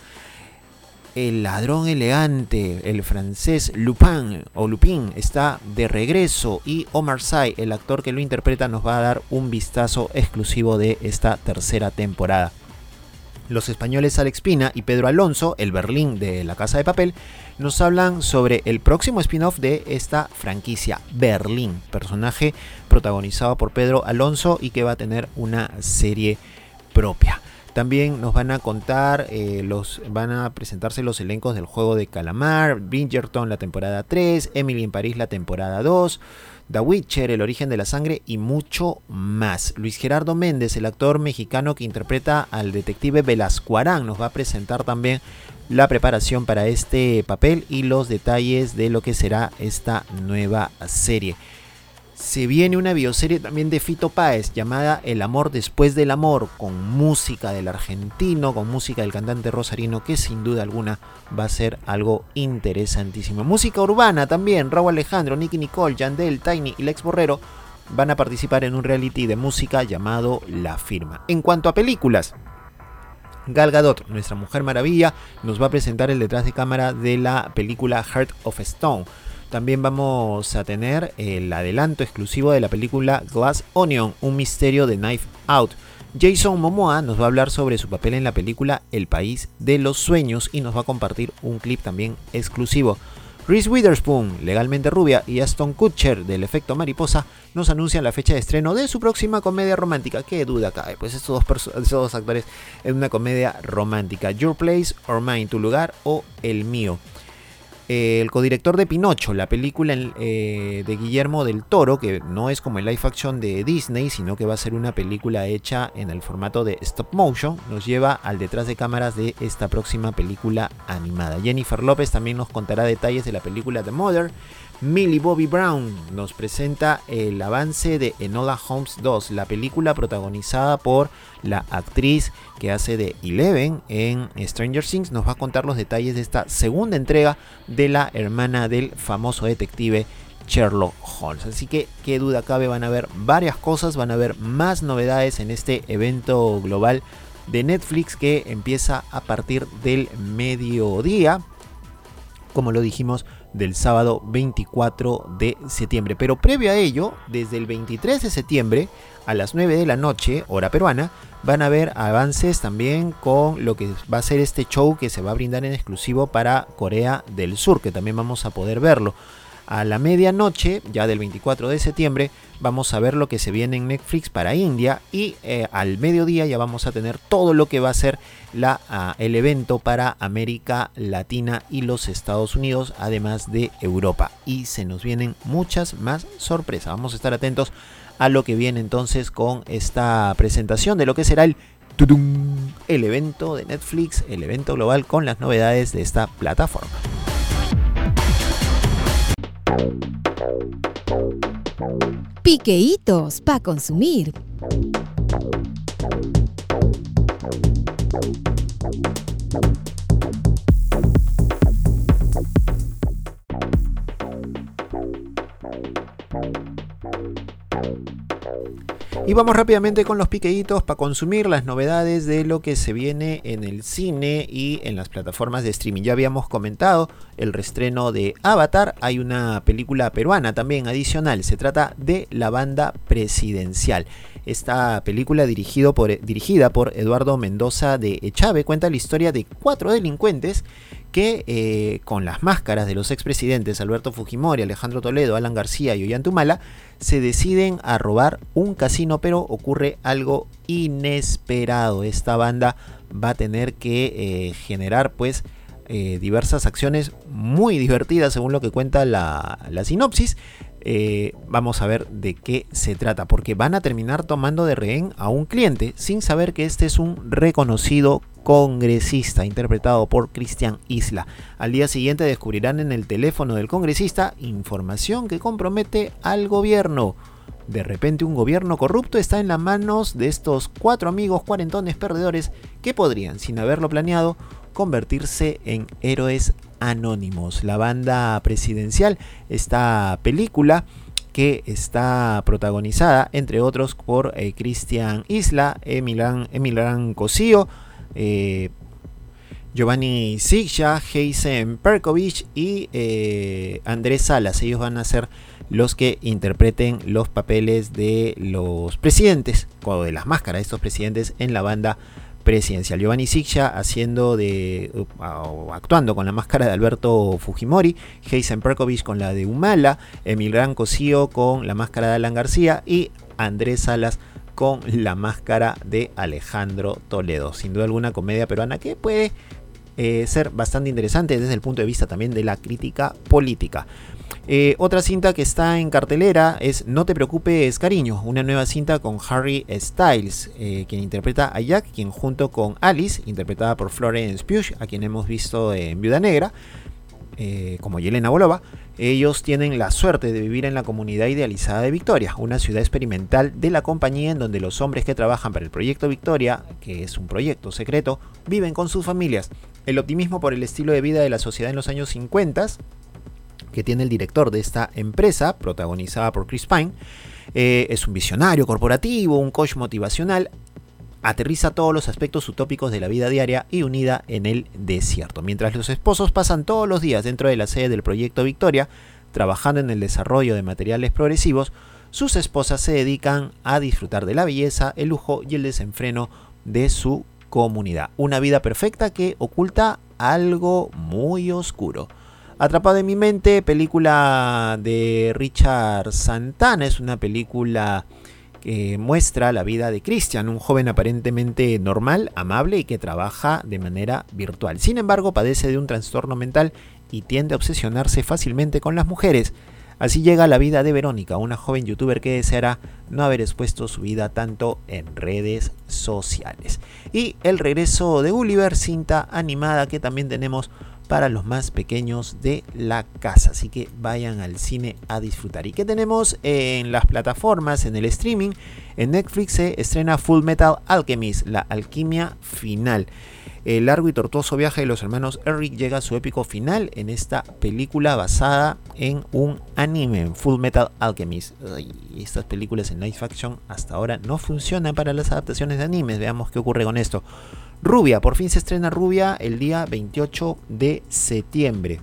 El ladrón elegante, el francés Lupin o Lupin está de regreso y Omar Sy, el actor que lo interpreta, nos va a dar un vistazo exclusivo de esta tercera temporada. Los españoles Alex Pina y Pedro Alonso, el Berlín de La Casa de Papel, nos hablan sobre el próximo spin-off de esta franquicia, Berlín, personaje protagonizado por Pedro Alonso y que va a tener una serie propia. También nos van a contar, eh, los, van a presentarse los elencos del juego de Calamar, Bridgerton la temporada 3, Emily en París la temporada 2, The Witcher, El origen de la sangre y mucho más. Luis Gerardo Méndez, el actor mexicano que interpreta al detective Velasco Arán, nos va a presentar también la preparación para este papel y los detalles de lo que será esta nueva serie se viene una bioserie también de Fito Páez llamada El amor después del amor, con música del argentino, con música del cantante rosarino, que sin duda alguna va a ser algo interesantísimo. Música urbana también, Raúl Alejandro, Nicky Nicole, Yandel, Tiny y Lex Borrero van a participar en un reality de música llamado La Firma. En cuanto a películas, Gal Gadot, nuestra Mujer Maravilla, nos va a presentar el detrás de cámara de la película Heart of Stone también vamos a tener el adelanto exclusivo de la película Glass Onion, un misterio de Knife Out. Jason Momoa nos va a hablar sobre su papel en la película El País de los Sueños y nos va a compartir un clip también exclusivo. Reese Witherspoon, legalmente rubia, y Aston Kutcher del efecto mariposa nos anuncian la fecha de estreno de su próxima comedia romántica. ¿Qué duda cabe? Pues dos, estos dos actores en una comedia romántica. Your Place or Mine, tu lugar o el mío el codirector de Pinocho, la película eh, de Guillermo del Toro, que no es como el live action de Disney, sino que va a ser una película hecha en el formato de stop motion, nos lleva al detrás de cámaras de esta próxima película animada. Jennifer López también nos contará detalles de la película The Mother. Millie Bobby Brown nos presenta el avance de Enola Holmes 2, la película protagonizada por la actriz que hace de Eleven en Stranger Things. Nos va a contar los detalles de esta segunda entrega de la hermana del famoso detective Sherlock Holmes. Así que qué duda cabe, van a haber varias cosas, van a haber más novedades en este evento global de Netflix que empieza a partir del mediodía. Como lo dijimos, del sábado 24 de septiembre. Pero previo a ello, desde el 23 de septiembre a las 9 de la noche, hora peruana, van a haber avances también con lo que va a ser este show que se va a brindar en exclusivo para Corea del Sur, que también vamos a poder verlo. A la medianoche, ya del 24 de septiembre, vamos a ver lo que se viene en Netflix para India y eh, al mediodía ya vamos a tener todo lo que va a ser la, ah, el evento para América Latina y los Estados Unidos, además de Europa. Y se nos vienen muchas más sorpresas. Vamos a estar atentos a lo que viene entonces con esta presentación de lo que será el el evento de Netflix, el evento global con las novedades de esta plataforma. Piqueitos para consumir. Y vamos rápidamente con los piqueitos para consumir las novedades de lo que se viene en el cine y en las plataformas de streaming. Ya habíamos comentado el restreno de Avatar. Hay una película peruana también adicional. Se trata de La Banda Presidencial. Esta película dirigido por, dirigida por Eduardo Mendoza de Echave cuenta la historia de cuatro delincuentes que eh, con las máscaras de los expresidentes Alberto Fujimori, Alejandro Toledo, Alan García y Ollantumala se deciden a robar un casino, pero ocurre algo inesperado. Esta banda va a tener que eh, generar pues eh, diversas acciones muy divertidas según lo que cuenta la, la sinopsis Eh, vamos a ver de qué se trata, porque van a terminar tomando de rehén a un cliente sin saber que este es un reconocido congresista, interpretado por Cristian Isla. Al día siguiente descubrirán en el teléfono del congresista información que compromete al gobierno. De repente un gobierno corrupto está en las manos de estos cuatro amigos cuarentones perdedores que podrían, sin haberlo planeado, convertirse en héroes anónimos. La banda presidencial, esta película que está protagonizada, entre otros, por eh, Cristian Isla, Emilan Cosío, eh, Giovanni Sigja, Heisen Perkovich y eh, Andrés Salas. Ellos van a ser los que interpreten los papeles de los presidentes, o de las máscaras de estos presidentes en la banda presidencial. Giovanni Sigja haciendo de actuando con la máscara de Alberto Fujimori, Heisen Perkovich con la de Humala, Emil Gran Cosío con la máscara de Alan García y Andrés Salas con la máscara de Alejandro Toledo. Sin duda alguna comedia peruana que puede eh, ser bastante interesante desde el punto de vista también de la crítica política. Eh, otra cinta que está en cartelera es No te preocupes cariño, una nueva cinta con Harry Styles, eh, quien interpreta a Jack, quien junto con Alice, interpretada por Florence Pugh, a quien hemos visto en Viuda Negra, eh, como Yelena Bolova, ellos tienen la suerte de vivir en la comunidad idealizada de Victoria, una ciudad experimental de la compañía en donde los hombres que trabajan para el proyecto Victoria, que es un proyecto secreto, viven con sus familias. El optimismo por el estilo de vida de la sociedad en los años 50 que tiene el director de esta empresa, protagonizada por Chris Pine. Eh, es un visionario corporativo, un coach motivacional. Aterriza todos los aspectos utópicos de la vida diaria y unida en el desierto. Mientras los esposos pasan todos los días dentro de la sede del proyecto Victoria, trabajando en el desarrollo de materiales progresivos, sus esposas se dedican a disfrutar de la belleza, el lujo y el desenfreno de su comunidad. Una vida perfecta que oculta algo muy oscuro. Atrapado en mi mente, película de Richard Santana, es una película que muestra la vida de Christian, un joven aparentemente normal, amable y que trabaja de manera virtual. Sin embargo, padece de un trastorno mental y tiende a obsesionarse fácilmente con las mujeres. Así llega la vida de Verónica, una joven youtuber que deseará no haber expuesto su vida tanto en redes sociales. Y el regreso de Gulliver, cinta animada que también tenemos para los más pequeños de la casa. Así que vayan al cine a disfrutar. ¿Y qué tenemos en las plataformas, en el streaming? En Netflix se estrena Full Metal Alchemist, la alquimia final. El largo y tortuoso viaje de los hermanos Eric llega a su épico final en esta película basada en un anime, Full Metal Alchemist. estas películas en live action hasta ahora no funcionan para las adaptaciones de animes. Veamos qué ocurre con esto. Rubia, por fin se estrena Rubia el día 28 de septiembre.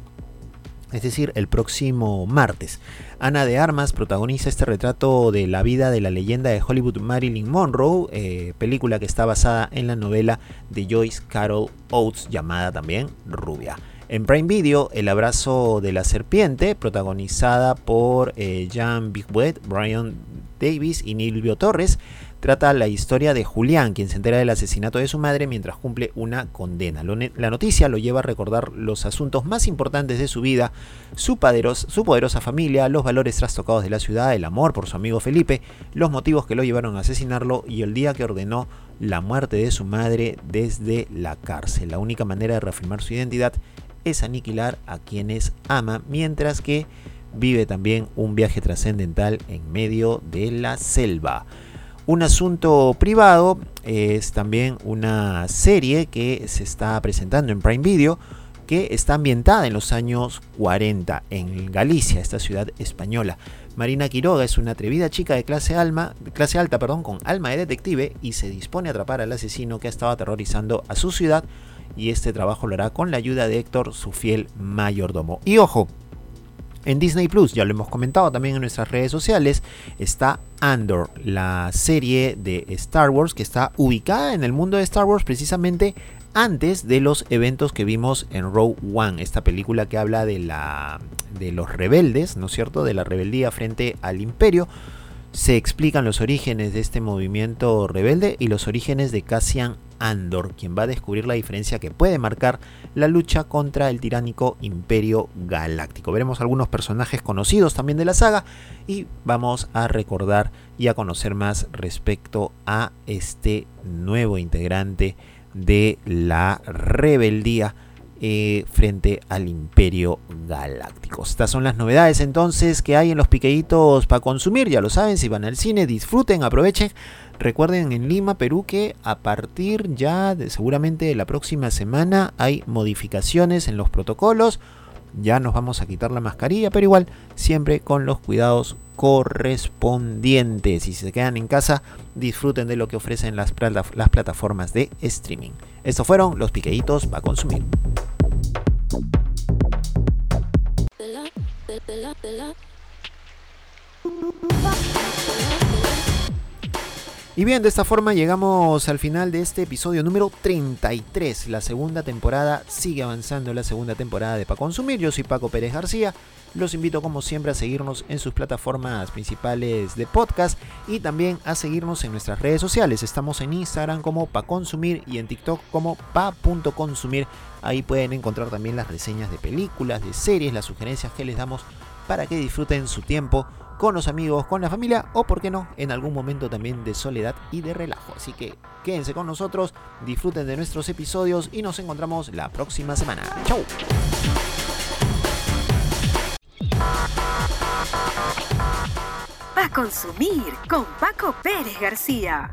Es decir, el próximo martes. Ana de Armas protagoniza este retrato de la vida de la leyenda de Hollywood Marilyn Monroe, eh, película que está basada en la novela de Joyce Carol Oates llamada también Rubia. En Prime Video, El abrazo de la serpiente, protagonizada por eh, Jan Bigwet, Brian Davis y Nilvio Torres, trata la historia de Julián, quien se entera del asesinato de su madre mientras cumple una condena. La noticia lo lleva a recordar los asuntos más importantes de su vida, su, su poderosa familia, los valores trastocados de la ciudad, el amor por su amigo Felipe, los motivos que lo llevaron a asesinarlo y el día que ordenó la muerte de su madre desde la cárcel. La única manera de reafirmar su identidad es aniquilar a quienes ama, mientras que vive también un viaje trascendental en medio de la selva. Un asunto privado es también una serie que se está presentando en Prime Video que está ambientada en los años 40 en Galicia, esta ciudad española. Marina Quiroga es una atrevida chica de clase, alma, clase alta perdón, con alma de detective y se dispone a atrapar al asesino que ha estado aterrorizando a su ciudad y este trabajo lo hará con la ayuda de Héctor, su fiel mayordomo. Y ojo, en Disney Plus, ya lo hemos comentado también en nuestras redes sociales, está Andor, la serie de Star Wars que está ubicada en el mundo de Star Wars precisamente antes de los eventos que vimos en Rogue One, esta película que habla de, la, de los rebeldes, ¿no es cierto? De la rebeldía frente al imperio se explican los orígenes de este movimiento rebelde y los orígenes de Cassian Andor, quien va a descubrir la diferencia que puede marcar la lucha contra el tiránico Imperio Galáctico. Veremos algunos personajes conocidos también de la saga y vamos a recordar y a conocer más respecto a este nuevo integrante de la rebeldía eh, frente al Imperio Galáctico. Estas son las novedades entonces que hay en los piqueitos para consumir. Ya lo saben, si van al cine, disfruten, aprovechen. Recuerden en Lima, Perú, que a partir ya de seguramente la próxima semana hay modificaciones en los protocolos. Ya nos vamos a quitar la mascarilla, pero igual siempre con los cuidados correspondientes. Si se quedan en casa, disfruten de lo que ofrecen las, las plataformas de streaming. Estos fueron los piqueitos para consumir. Y bien, de esta forma llegamos al final de este episodio número 33. La segunda temporada sigue avanzando, la segunda temporada de Pa Consumir. Yo soy Paco Pérez García. Los invito como siempre a seguirnos en sus plataformas principales de podcast y también a seguirnos en nuestras redes sociales. Estamos en Instagram como Pa Consumir y en TikTok como pa.consumir. Ahí pueden encontrar también las reseñas de películas, de series, las sugerencias que les damos para que disfruten su tiempo con los amigos, con la familia o, por qué no, en algún momento también de soledad y de relajo. Así que quédense con nosotros, disfruten de nuestros episodios y nos encontramos la próxima semana. ¡Chau! A consumir con Paco Pérez García.